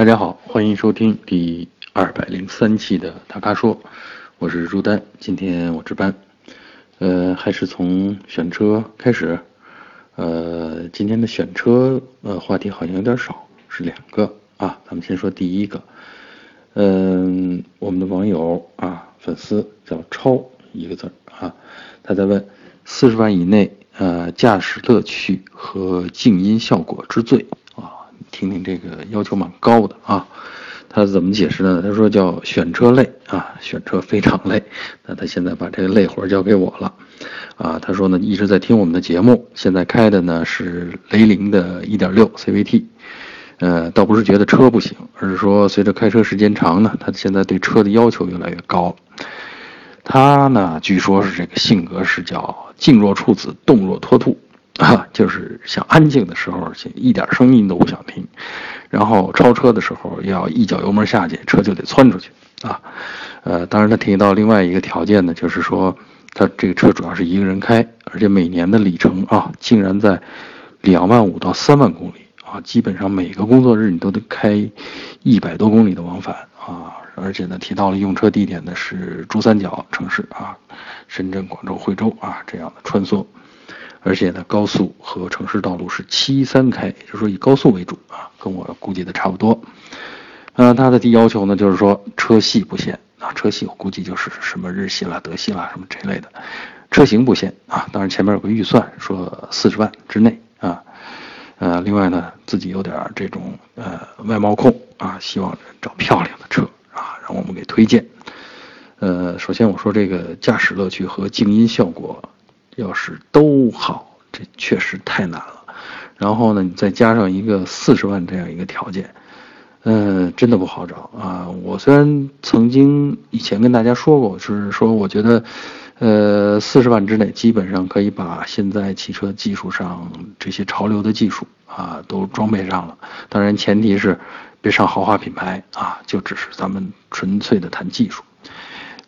大家好，欢迎收听第二百零三期的大咖说，我是朱丹，今天我值班，呃，还是从选车开始，呃，今天的选车呃话题好像有点少，是两个。啊，咱们先说第一个，嗯，我们的网友啊，粉丝叫超一个字儿啊，他在问四十万以内呃驾驶乐趣和静音效果之最。听听这个要求蛮高的啊，他怎么解释呢？他说叫选车累啊，选车非常累。那他现在把这个累活交给我了，啊，他说呢一直在听我们的节目，现在开的呢是雷凌的1.6 CVT，呃，倒不是觉得车不行，而是说随着开车时间长呢，他现在对车的要求越来越高。他呢，据说是这个性格是叫静若处子，动若脱兔。啊，就是想安静的时候，一点声音都不想听，然后超车的时候要一脚油门下去，车就得窜出去啊。呃，当然他提到另外一个条件呢，就是说他这个车主要是一个人开，而且每年的里程啊，竟然在两万五到三万公里啊，基本上每个工作日你都得开一百多公里的往返啊。而且呢，提到了用车地点呢是珠三角城市啊，深圳、广州、惠州啊这样的穿梭。而且呢，高速和城市道路是七三开，就是说以高速为主啊，跟我估计的差不多。呃，它的第要求呢，就是说车系不限啊，车系我估计就是什么日系啦、德系啦什么这类的，车型不限啊。当然前面有个预算，说四十万之内啊。呃，另外呢，自己有点这种呃外貌控啊，希望找漂亮的车啊，让我们给推荐。呃，首先我说这个驾驶乐趣和静音效果。要是都好，这确实太难了。然后呢，你再加上一个四十万这样一个条件，嗯，真的不好找啊。我虽然曾经以前跟大家说过，就是说我觉得，呃，四十万之内基本上可以把现在汽车技术上这些潮流的技术啊都装备上了。当然，前提是别上豪华品牌啊，就只是咱们纯粹的谈技术。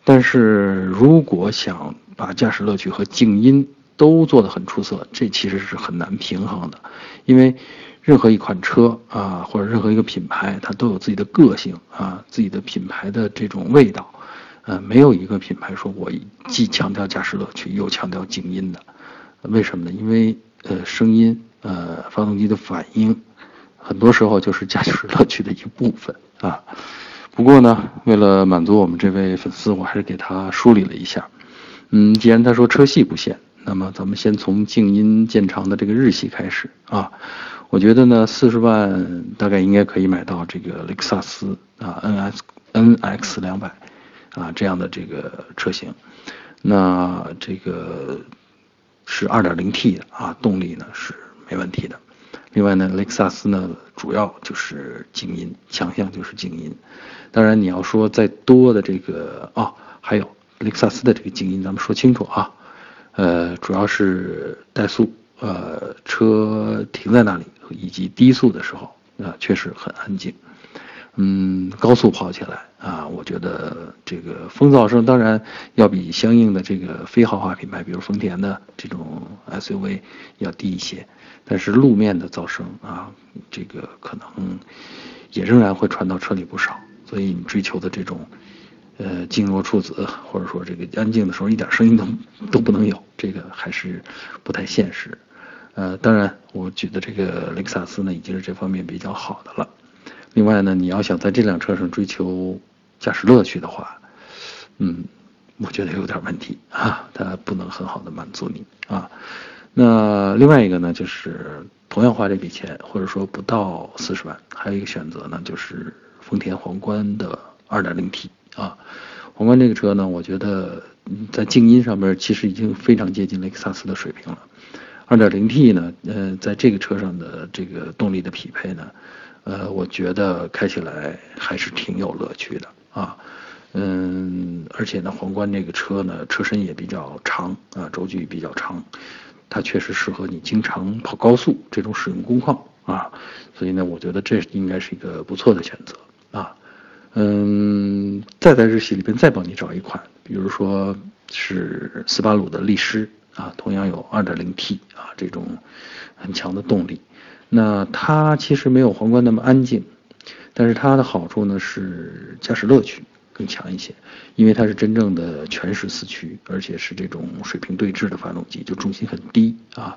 但是如果想把驾驶乐趣和静音都做得很出色，这其实是很难平衡的，因为任何一款车啊，或者任何一个品牌，它都有自己的个性啊，自己的品牌的这种味道，呃，没有一个品牌说我既强调驾驶乐趣又强调静音的，为什么呢？因为呃，声音呃，发动机的反应，很多时候就是驾驶乐趣的一部分啊。不过呢，为了满足我们这位粉丝，我还是给他梳理了一下。嗯，既然他说车系不限，那么咱们先从静音渐长的这个日系开始啊。我觉得呢，四十万大概应该可以买到这个雷克萨斯啊 N S N X 两百啊这样的这个车型。那这个是二点零 T 的啊，动力呢是没问题的。另外呢，雷克萨斯呢主要就是静音，强项就是静音。当然你要说再多的这个啊，还有。雷克萨斯的这个静音，咱们说清楚啊，呃，主要是怠速，呃，车停在那里以及低速的时候，啊，确实很安静。嗯，高速跑起来啊，我觉得这个风噪声当然要比相应的这个非豪华品牌，比如丰田的这种 SUV 要低一些，但是路面的噪声啊，这个可能也仍然会传到车里不少，所以你追求的这种。呃，静若处子，或者说这个安静的时候一点声音都都不能有，这个还是不太现实。呃，当然，我觉得这个雷克萨斯呢已经是这方面比较好的了。另外呢，你要想在这辆车上追求驾驶乐趣的话，嗯，我觉得有点问题啊，它不能很好的满足你啊。那另外一个呢，就是同样花这笔钱，或者说不到四十万，还有一个选择呢，就是丰田皇冠的二点零 T。啊，皇冠这个车呢，我觉得在静音上面其实已经非常接近雷克萨斯的水平了。2.0T 呢，呃，在这个车上的这个动力的匹配呢，呃，我觉得开起来还是挺有乐趣的啊。嗯，而且呢，皇冠这个车呢，车身也比较长啊，轴距比较长，它确实适合你经常跑高速这种使用工况啊。所以呢，我觉得这应该是一个不错的选择啊。嗯，再在日系里边再帮你找一款，比如说是斯巴鲁的力狮啊，同样有 2.0T 啊这种很强的动力。那它其实没有皇冠那么安静，但是它的好处呢是驾驶乐趣更强一些，因为它是真正的全时四驱，而且是这种水平对置的发动机，就重心很低啊，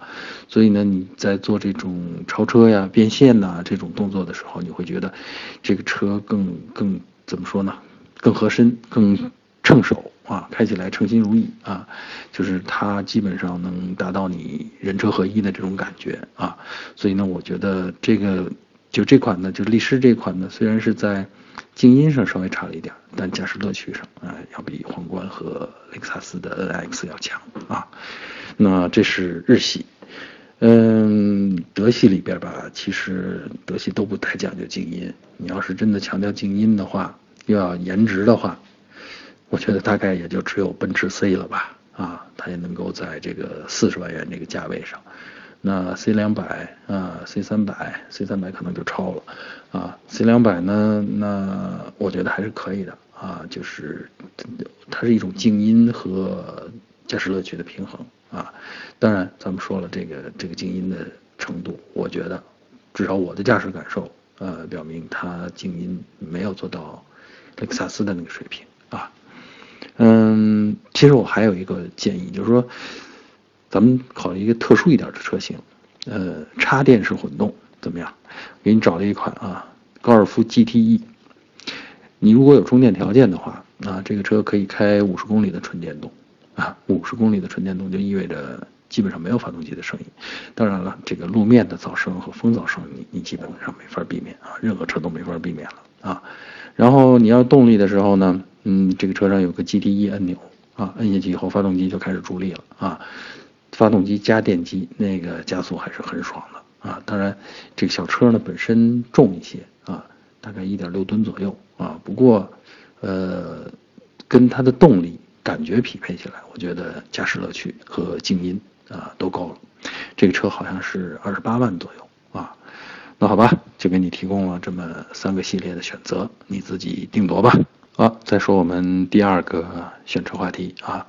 所以呢你在做这种超车呀、变线呐这种动作的时候，你会觉得这个车更更怎么说呢？更合身，更称手。啊，开起来称心如意啊，就是它基本上能达到你人车合一的这种感觉啊，所以呢，我觉得这个就这款呢，就力狮这款呢，虽然是在静音上稍微差了一点，但驾驶乐趣上啊，要比皇冠和雷克萨斯的 NX 要强啊。那这是日系，嗯，德系里边吧，其实德系都不太讲究静音，你要是真的强调静音的话，又要颜值的话。我觉得大概也就只有奔驰 C 了吧，啊，它也能够在这个四十万元这个价位上，那 C 两百啊，C 三百，C 三百可能就超了，啊，C 两百呢，那我觉得还是可以的，啊，就是它是一种静音和驾驶乐趣的平衡，啊，当然咱们说了这个这个静音的程度，我觉得至少我的驾驶感受，呃，表明它静音没有做到雷克萨斯的那个水平，嗯，其实我还有一个建议，就是说，咱们考虑一个特殊一点的车型，呃，插电式混动怎么样？给你找了一款啊，高尔夫 GTE。你如果有充电条件的话，啊，这个车可以开五十公里的纯电动，啊，五十公里的纯电动就意味着基本上没有发动机的声音。当然了，这个路面的噪声和风噪声，你你基本上没法避免啊，任何车都没法避免了啊。然后你要动力的时候呢？嗯，这个车上有个 G T E 按钮啊，摁下去以后，发动机就开始助力了啊。发动机加电机，那个加速还是很爽的啊。当然，这个小车呢本身重一些啊，大概一点六吨左右啊。不过，呃，跟它的动力感觉匹配起来，我觉得驾驶乐趣和静音啊都够了。这个车好像是二十八万左右啊。那好吧，就给你提供了这么三个系列的选择，你自己定夺吧。好，再说我们第二个选车话题啊，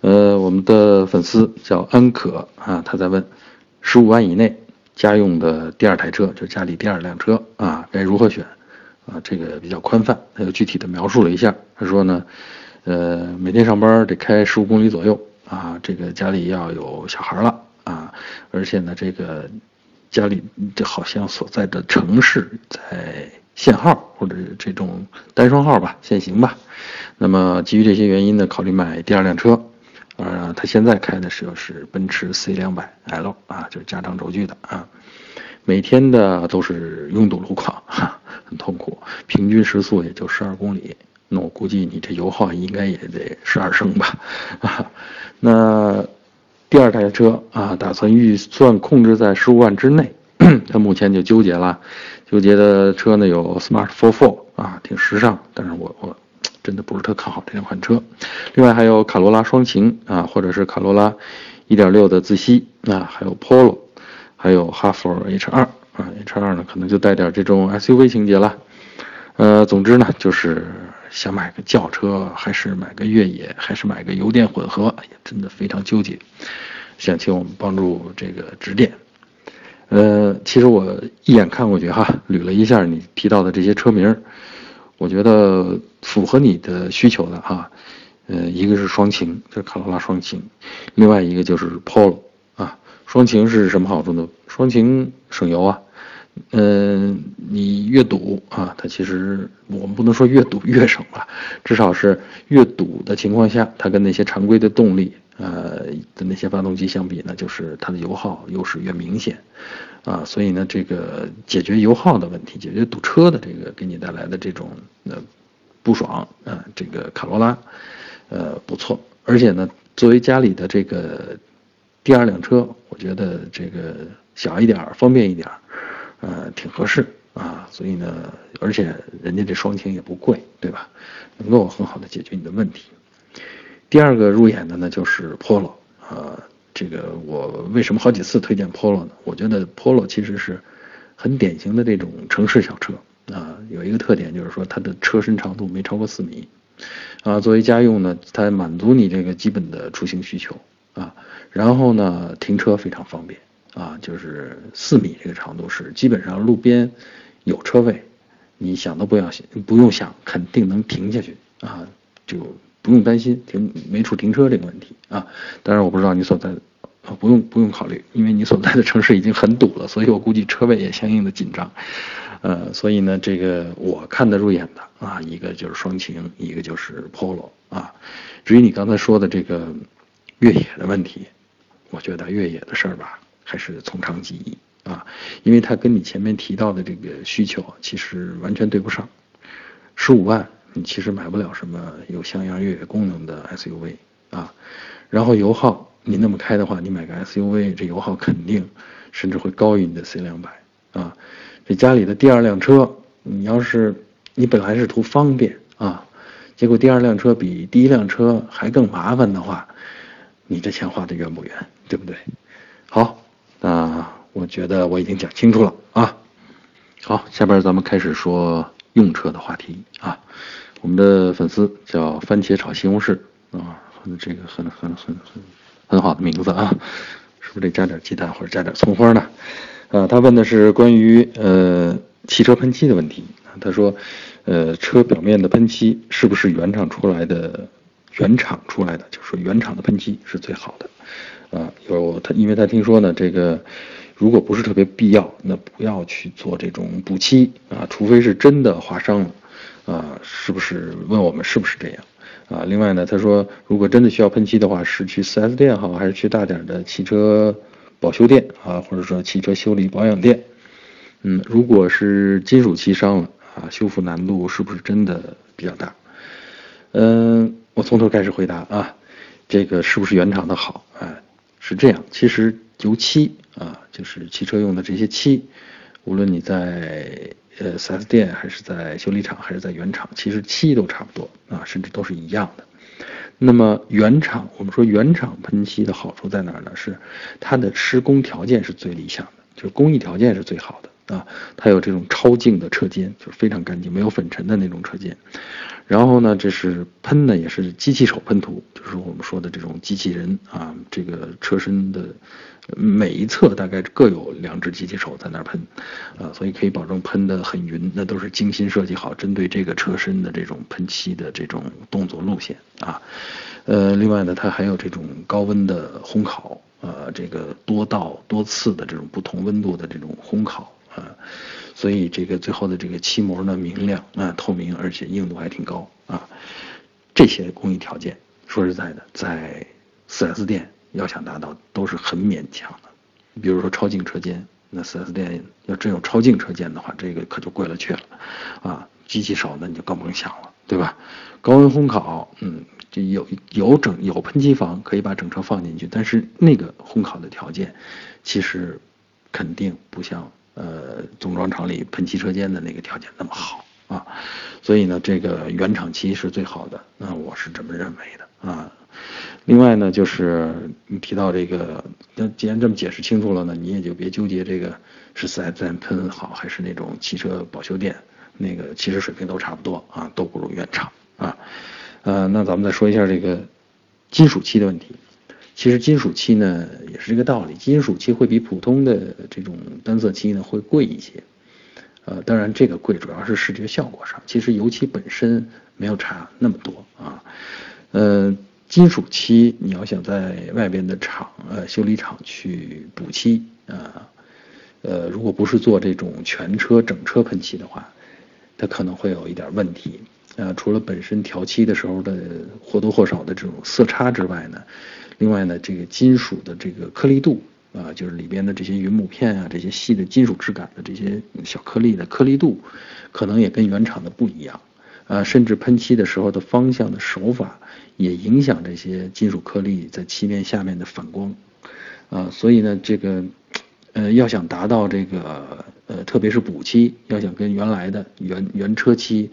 呃，我们的粉丝叫安可啊，他在问，十五万以内家用的第二台车，就家里第二辆车啊，该如何选？啊，这个比较宽泛，他又具体的描述了一下，他说呢，呃，每天上班得开十五公里左右啊，这个家里要有小孩了啊，而且呢，这个家里这好像所在的城市在。限号或者这种单双号吧，限行吧。那么基于这些原因呢，考虑买第二辆车。呃，他现在开的是是奔驰 C 两百 L 啊，就是加长轴距的啊。每天的都是拥堵路况，哈，很痛苦。平均时速也就十二公里。那我估计你这油耗应该也得十二升吧？啊，那第二台车啊，打算预算控制在十五万之内。他目前就纠结了。纠结的车呢有 Smart Forfour 啊，挺时尚，但是我我真的不是特看好这两款车。另外还有卡罗拉双擎啊，或者是卡罗拉1.6的自吸啊，还有 Polo，还有哈弗 H2 啊，H2 呢可能就带点这种 SUV 情节了。呃，总之呢就是想买个轿车，还是买个越野，还是买个油电混合，也，真的非常纠结，想请我们帮助这个指点。呃，其实我一眼看过去哈，捋了一下你提到的这些车名，我觉得符合你的需求的哈，呃，一个是双擎，就是卡罗拉双擎，另外一个就是 Polo 啊。双擎是什么好处呢？双擎省油啊，嗯，你越堵啊，它其实我们不能说越堵越省吧，至少是越堵的情况下，它跟那些常规的动力。呃的那些发动机相比呢，就是它的油耗优势越明显，啊，所以呢，这个解决油耗的问题，解决堵车的这个给你带来的这种呃不爽啊，这个卡罗拉，呃不错，而且呢，作为家里的这个第二辆车，我觉得这个小一点方便一点呃挺合适啊，所以呢，而且人家这双擎也不贵，对吧？能够很好的解决你的问题。第二个入眼的呢就是 Polo，啊，这个我为什么好几次推荐 Polo 呢？我觉得 Polo 其实是很典型的这种城市小车，啊，有一个特点就是说它的车身长度没超过四米，啊，作为家用呢，它满足你这个基本的出行需求，啊，然后呢停车非常方便，啊，就是四米这个长度是基本上路边有车位，你想都不要想，不用想，肯定能停下去。啊，就不用担心停没处停车这个问题啊。当然我不知道你所在，不用不用考虑，因为你所在的城市已经很堵了，所以我估计车位也相应的紧张。呃，所以呢，这个我看得入眼的啊，一个就是双擎，一个就是 Polo 啊。至于你刚才说的这个越野的问题，我觉得越野的事儿吧，还是从长计议啊，因为它跟你前面提到的这个需求其实完全对不上。十五万，你其实买不了什么有像样越野功能的 SUV 啊。然后油耗，你那么开的话，你买个 SUV，这油耗肯定甚至会高于你的 C 两百啊。这家里的第二辆车，你要是你本来是图方便啊，结果第二辆车比第一辆车还更麻烦的话，你这钱花的冤不冤？对不对？好，那我觉得我已经讲清楚了啊。好，下边咱们开始说用车的话题啊。我们的粉丝叫番茄炒西红柿啊，这个很很很很很好的名字啊，是不是得加点鸡蛋或者加点葱花呢？啊，他问的是关于呃汽车喷漆的问题。他说，呃，车表面的喷漆是不是原厂出来的？原厂出来的，就是说原厂的喷漆是最好的。啊，有他，因为他听说呢，这个如果不是特别必要，那不要去做这种补漆啊，除非是真的划伤了。啊，是不是？问我们是不是这样？啊，另外呢，他说如果真的需要喷漆的话，是去 4S 店好，还是去大点的汽车？保修店啊，或者说汽车修理保养店，嗯，如果是金属漆伤了啊，修复难度是不是真的比较大？嗯，我从头开始回答啊，这个是不是原厂的好？啊，是这样，其实油漆啊，就是汽车用的这些漆，无论你在呃 4S 店还是在修理厂还是在原厂，其实漆都差不多啊，甚至都是一样的。那么原厂，我们说原厂喷漆的好处在哪儿呢？是它的施工条件是最理想的，就是工艺条件是最好的啊。它有这种超净的车间，就是非常干净，没有粉尘的那种车间。然后呢，这是喷呢，也是机器手喷涂，就是我们说的这种机器人啊，这个车身的。每一侧大概各有两只机器手在那喷，啊，所以可以保证喷的很匀，那都是精心设计好，针对这个车身的这种喷漆的这种动作路线啊，呃，另外呢，它还有这种高温的烘烤，呃，这个多道多次的这种不同温度的这种烘烤啊，所以这个最后的这个漆膜呢明亮啊透明，而且硬度还挺高啊，这些工艺条件，说实在的，在 4S 店。要想达到都是很勉强的，比如说超净车间，那 4S 店要真有超净车间的话，这个可就贵了去了，啊，机器手那你就更甭想了，对吧？高温烘烤，嗯，就有有整有喷漆房可以把整车放进去，但是那个烘烤的条件，其实肯定不像呃总装厂里喷漆车间的那个条件那么好啊，所以呢，这个原厂漆是最好的，那我是这么认为的啊。另外呢，就是你提到这个，那既然这么解释清楚了呢，你也就别纠结这个是四 S 店喷好还是那种汽车保修店，那个其实水平都差不多啊，都不如原厂啊。呃，那咱们再说一下这个金属漆的问题。其实金属漆呢也是这个道理，金属漆会比普通的这种单色漆呢会贵一些。呃，当然这个贵主要是视觉效果上，其实油漆本身没有差那么多啊。呃。金属漆，你要想在外边的厂，呃，修理厂去补漆，啊，呃，如果不是做这种全车整车喷漆的话，它可能会有一点问题，啊，除了本身调漆的时候的或多或少的这种色差之外呢，另外呢，这个金属的这个颗粒度，啊，就是里边的这些云母片啊，这些细的金属质感的这些小颗粒的颗粒度，可能也跟原厂的不一样。啊，甚至喷漆的时候的方向的手法也影响这些金属颗粒在漆面下面的反光，啊，所以呢，这个，呃，要想达到这个，呃，特别是补漆，要想跟原来的原原车漆，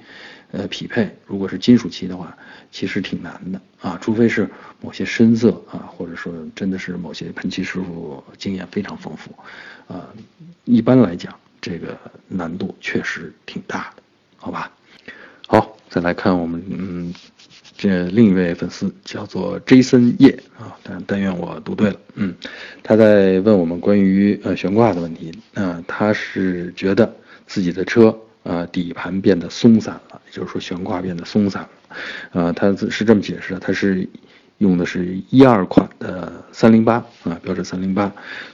呃，匹配，如果是金属漆的话，其实挺难的啊，除非是某些深色啊，或者说真的是某些喷漆师傅经验非常丰富，啊，一般来讲，这个难度确实挺大的，好吧？再来看我们嗯，这另一位粉丝叫做 Jason 叶啊，但但愿我读对了，嗯，他在问我们关于呃悬挂的问题，啊，他是觉得自己的车呃，底盘变得松散了，也就是说悬挂变得松散了。呃，他是这么解释的，他是用的是一二款的三零八啊，标致三零八，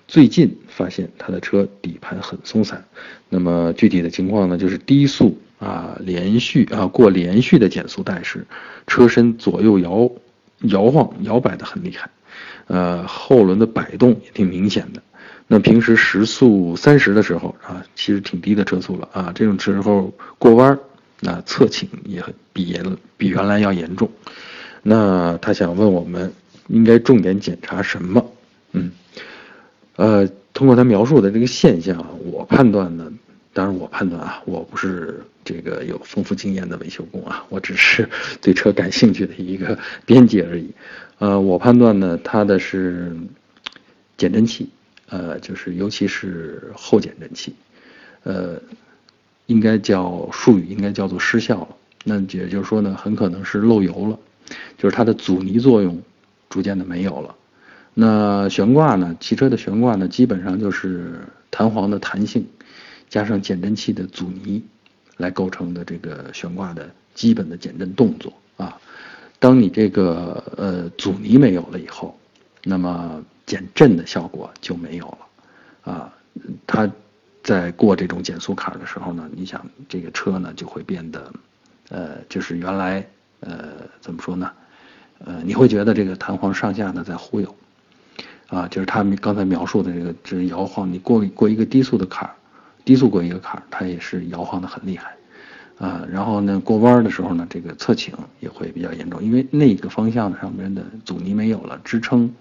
最近发现他的车底盘很松散。那么具体的情况呢，就是低速啊，连续啊过连续的减速带时，车身左右摇摇晃摇摆的很厉害，呃，后轮的摆动也挺明显的。那平时时速三十的时候啊，其实挺低的车速了啊。这种时候过弯儿，那侧倾也很比原比原来要严重。那他想问我们，应该重点检查什么？嗯，呃，通过他描述的这个现象，我判断呢，当然我判断啊，我不是这个有丰富经验的维修工啊，我只是对车感兴趣的一个编辑而已。呃，我判断呢，它的是减震器。呃，就是尤其是后减震器，呃，应该叫术语应该叫做失效了。那也就是说呢，很可能是漏油了，就是它的阻尼作用逐渐的没有了。那悬挂呢？汽车的悬挂呢，基本上就是弹簧的弹性加上减震器的阻尼来构成的这个悬挂的基本的减震动作啊。当你这个呃阻尼没有了以后，那么。减震的效果就没有了，啊，它在过这种减速坎的时候呢，你想这个车呢就会变得，呃，就是原来呃怎么说呢，呃，你会觉得这个弹簧上下呢在忽悠，啊，就是他们刚才描述的这个这摇晃，你过过一个低速的坎儿，低速过一个坎儿，它也是摇晃的很厉害，啊，然后呢过弯的时候呢，这个侧倾也会比较严重，因为那个方向上面的阻尼没有了支撑。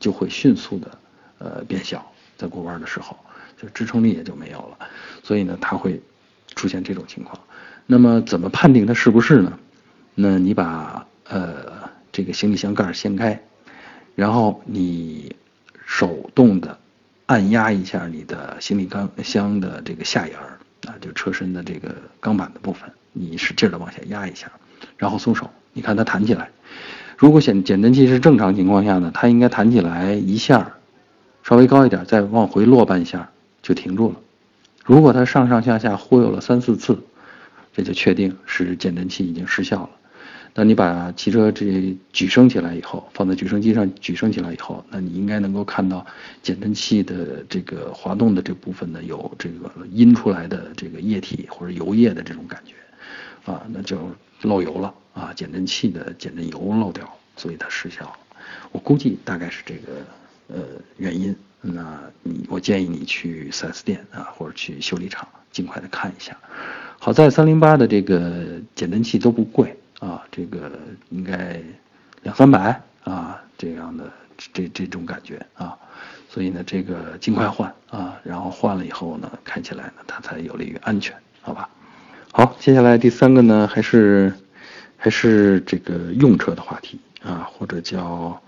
就会迅速的，呃，变小，在过弯的时候，就支撑力也就没有了，所以呢，它会出现这种情况。那么，怎么判定它是不是呢？那你把呃这个行李箱盖掀开，然后你手动的按压一下你的行李钢箱的这个下沿儿啊，就车身的这个钢板的部分，你使劲的往下压一下，然后松手，你看它弹起来。如果减减震器是正常情况下呢，它应该弹起来一下，稍微高一点，再往回落半下就停住了。如果它上上下下忽悠了三四次，这就确定是减震器已经失效了。那你把汽车这举升起来以后，放在举升机上举升起来以后，那你应该能够看到减震器的这个滑动的这部分呢，有这个阴出来的这个液体或者油液的这种感觉，啊，那就漏油了。啊，减震器的减震油漏掉，所以它失效了。我估计大概是这个呃原因。那你我建议你去 4S 店啊，或者去修理厂尽快的看一下。好在三零八的这个减震器都不贵啊，这个应该两三百啊这样的这这种感觉啊，所以呢这个尽快换啊，然后换了以后呢开起来呢它才有利于安全，好吧？好，接下来第三个呢还是。还是这个用车的话题啊，或者叫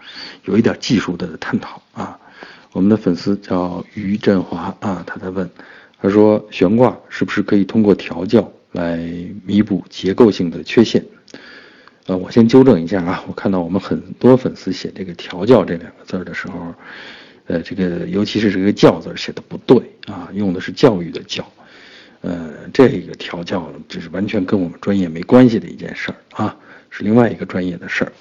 有一点技术的探讨啊。我们的粉丝叫于振华啊，他在问，他说悬挂是不是可以通过调教来弥补结构性的缺陷？呃，我先纠正一下啊，我看到我们很多粉丝写这个调教这两个字的时候，呃，这个尤其是这个教字写的不对啊，用的是教育的教。呃，这个调教这是完全跟我们专业没关系的一件事儿啊，是另外一个专业的事儿。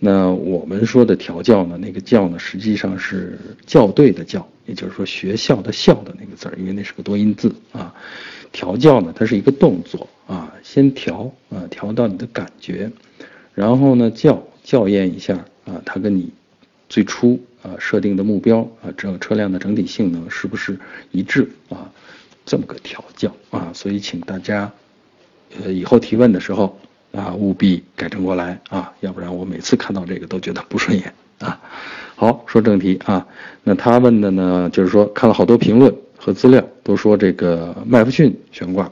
那我们说的调教呢，那个教呢，实际上是校对的校，也就是说学校的校的那个字儿，因为那是个多音字啊。调教呢，它是一个动作啊，先调啊，调到你的感觉，然后呢，校校验一下啊，它跟你最初啊设定的目标啊，这车辆的整体性能是不是一致啊？这么个调教啊，所以请大家，呃，以后提问的时候啊，务必改正过来啊，要不然我每次看到这个都觉得不顺眼啊。好，说正题啊，那他问的呢，就是说看了好多评论和资料，都说这个麦弗逊悬挂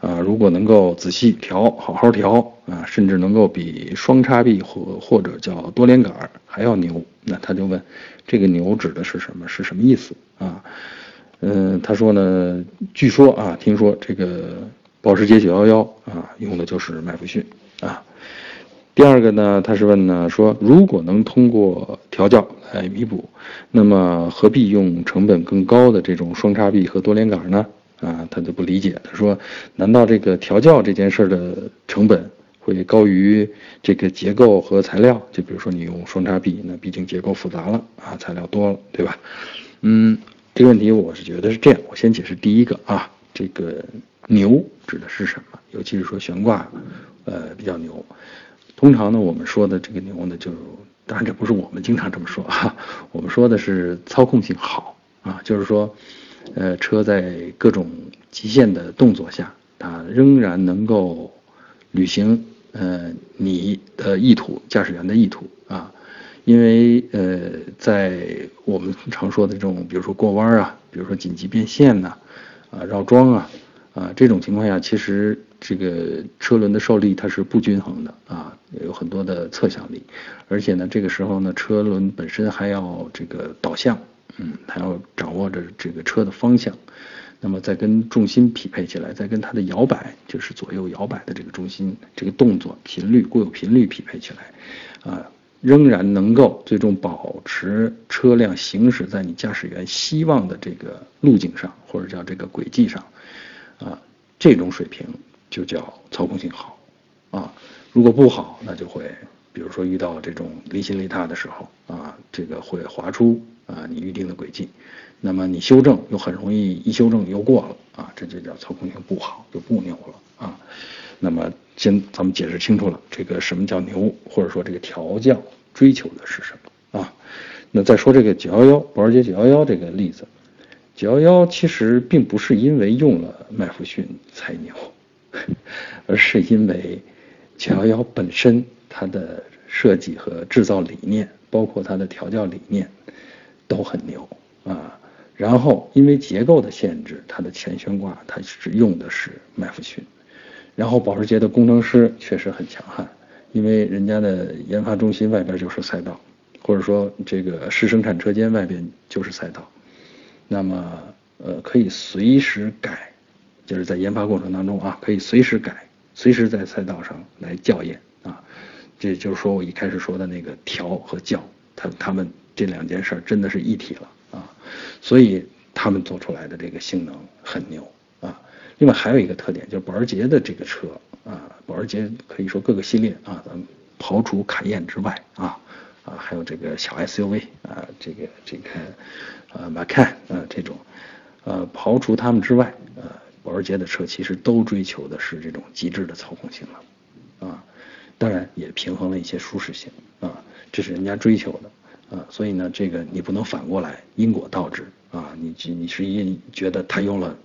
啊，如果能够仔细调，好好调啊，甚至能够比双叉臂或或者叫多连杆还要牛，那他就问，这个牛指的是什么？是什么意思啊？嗯，他说呢，据说啊，听说这个保时捷911啊，用的就是麦弗逊啊。第二个呢，他是问呢，说如果能通过调教来弥补，那么何必用成本更高的这种双叉臂和多连杆呢？啊，他就不理解，他说，难道这个调教这件事的成本会高于这个结构和材料？就比如说你用双叉臂，那毕竟结构复杂了啊，材料多了，对吧？嗯，这个问题我是觉得是这样，我先解释第一个啊，这个牛指的是什么？尤其是说悬挂，呃，比较牛。通常呢，我们说的这个牛呢，就当然这不是我们经常这么说啊，我们说的是操控性好啊，就是说，呃，车在各种极限的动作下，它仍然能够履行呃你的意图，驾驶员的意图啊。因为呃，在我们常说的这种，比如说过弯啊，比如说紧急变线呐，啊绕桩啊，啊这种情况下，其实这个车轮的受力它是不均衡的啊，有很多的侧向力，而且呢，这个时候呢，车轮本身还要这个导向，嗯，他要掌握着这个车的方向，那么再跟重心匹配起来，再跟它的摇摆，就是左右摇摆的这个重心这个动作频率固有频率匹配起来，啊。仍然能够最终保持车辆行驶在你驾驶员希望的这个路径上，或者叫这个轨迹上，啊，这种水平就叫操控性好，啊，如果不好，那就会，比如说遇到这种离心离踏的时候，啊，这个会滑出啊你预定的轨迹，那么你修正又很容易一修正又过了，啊，这就叫操控性不好，就不牛了，啊。那么，先咱们解释清楚了，这个什么叫牛，或者说这个调教追求的是什么啊？那再说这个911，保时捷911这个例子，911其实并不是因为用了麦弗逊才牛，而是因为911本身它的设计和制造理念，包括它的调教理念都很牛啊。然后因为结构的限制，它的前悬挂它是用的是麦弗逊。然后保时捷的工程师确实很强悍，因为人家的研发中心外边就是赛道，或者说这个试生产车间外边就是赛道，那么呃可以随时改，就是在研发过程当中啊可以随时改，随时在赛道上来校验啊，这就是说我一开始说的那个调和校，他他们这两件事真的是一体了啊，所以他们做出来的这个性能很牛啊。另外还有一个特点，就是保时捷的这个车啊，保时捷可以说各个系列啊，咱们刨除卡宴之外啊，啊还有这个小 SUV 啊，这个这个呃 Macan 啊这种，呃刨除他们之外，呃保时捷的车其实都追求的是这种极致的操控性能啊，当然也平衡了一些舒适性啊，这是人家追求的。啊，所以呢这个你不能反过来因果倒置啊，你你是因觉得他用了。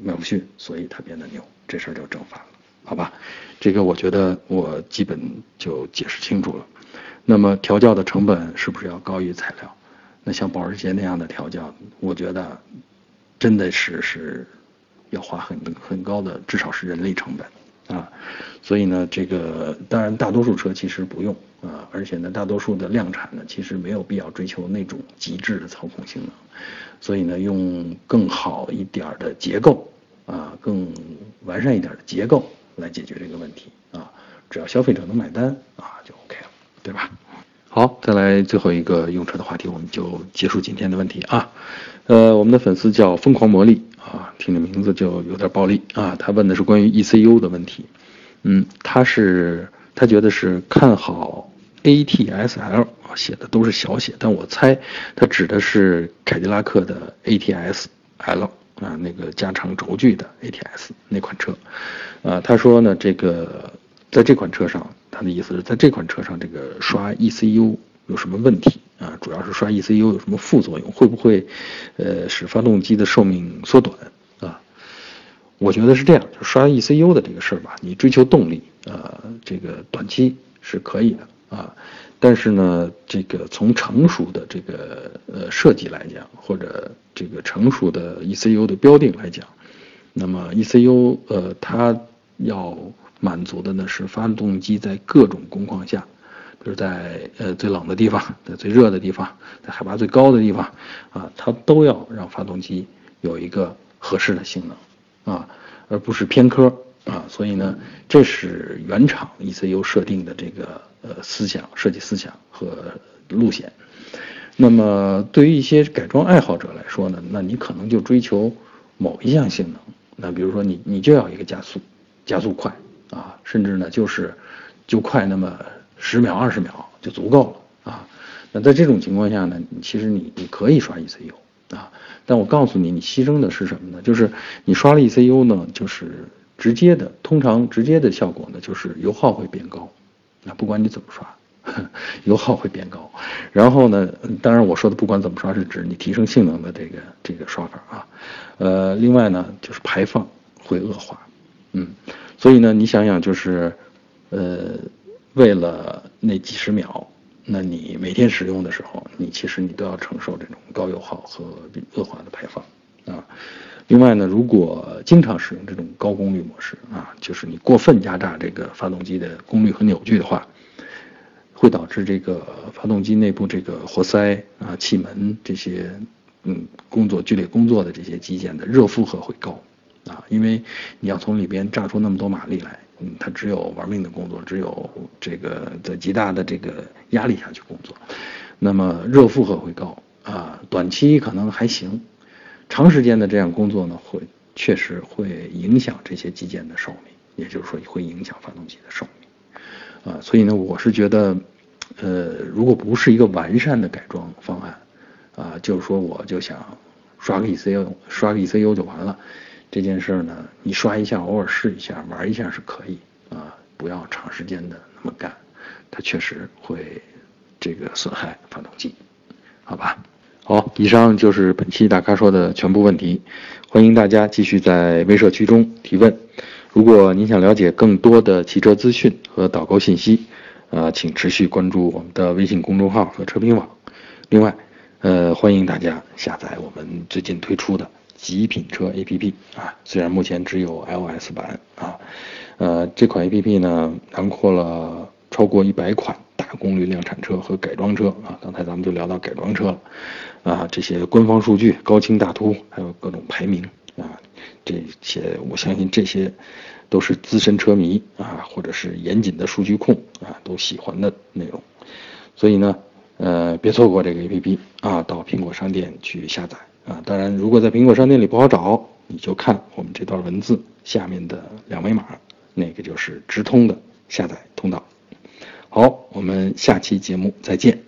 麦弗逊，所以它变得牛，这事儿就正反了，好吧？这个我觉得我基本就解释清楚了。那么调教的成本是不是要高于材料？那像保时捷那样的调教，我觉得真的是是要花很很高的，至少是人力成本啊。所以呢，这个当然大多数车其实不用，而且呢，大多数的量产呢，其实没有必要追求那种极致的操控性能。所以呢，用更好一点的结构啊，更完善一点的结构来解决这个问题啊，只要消费者能买单啊，就 OK 了，对吧？好，再来最后一个用车的话题，我们就结束今天的问题啊。呃，我们的粉丝叫疯狂魔力啊，听这名字就有点暴力啊。他问的是关于 ECU 的问题，嗯，他是他觉得是看好 ATSL 啊。写的都是小写，但我猜他指的是凯迪拉克的 ATS L 啊，那个加长轴距的 ATS 那款车，啊，他说呢，这个在这款车上，他的意思是在这款车上，这个刷 ECU 有什么问题啊？主要是刷 ECU 有什么副作用？会不会呃使发动机的寿命缩短啊？我觉得是这样，就刷 ECU 的这个事儿吧，你追求动力呃，这个短期是可以的啊。但是呢，这个从成熟的这个呃设计来讲，或者这个成熟的 ECU 的标定来讲，那么 ECU 呃它要满足的呢是发动机在各种工况下，比如在呃最冷的地方，在最热的地方，在海拔最高的地方，啊，它都要让发动机有一个合适的性能，啊，而不是偏科啊，所以呢，这是原厂 ECU 设定的这个。呃，思想设计思想和路线，那么对于一些改装爱好者来说呢，那你可能就追求某一项性能，那比如说你你就要一个加速，加速快啊，甚至呢就是就快那么十秒二十秒就足够了啊。那在这种情况下呢，其实你你可以刷 ECU 啊，但我告诉你，你牺牲的是什么呢？就是你刷了 ECU 呢，就是直接的，通常直接的效果呢就是油耗会变高，那不管你怎么刷。油耗会变高，然后呢，当然我说的不管怎么刷是指你提升性能的这个这个刷法啊，呃，另外呢就是排放会恶化，嗯，所以呢你想想就是，呃，为了那几十秒，那你每天使用的时候，你其实你都要承受这种高油耗和恶化的排放啊。另外呢，如果经常使用这种高功率模式啊，就是你过分压榨这个发动机的功率和扭矩的话。会导致这个发动机内部这个活塞啊、气门这些，嗯，工作剧烈工作的这些机件的热负荷会高，啊，因为你要从里边榨出那么多马力来，嗯，它只有玩命的工作，只有这个在极大的这个压力下去工作，那么热负荷会高啊，短期可能还行，长时间的这样工作呢，会确实会影响这些机件的寿命，也就是说会影响发动机的寿命。啊，所以呢，我是觉得，呃，如果不是一个完善的改装方案，啊，就是说我就想刷个 ECU，刷个 ECU 就完了，这件事呢，你刷一下，偶尔试一下，玩一下是可以，啊，不要长时间的那么干，它确实会这个损害发动机，好吧？好，以上就是本期大咖说的全部问题，欢迎大家继续在微社区中提问。如果您想了解更多的汽车资讯和导购信息，呃，请持续关注我们的微信公众号和车评网。另外，呃，欢迎大家下载我们最近推出的极品车 APP 啊，虽然目前只有 iOS 版啊，呃，这款 APP 呢，囊括了超过一百款功率量产车和改装车啊。刚才咱们就聊到改装车了啊，这些官方数据、高清大图，还有各种排名啊。这些我相信这些都是资深车迷啊，或者是严谨的数据控啊都喜欢的内容，所以呢，呃，别错过这个 APP 啊，到苹果商店去下载啊。当然，如果在苹果商店里不好找，你就看我们这段文字下面的两维码，那个就是直通的下载通道。好，我们下期节目再见。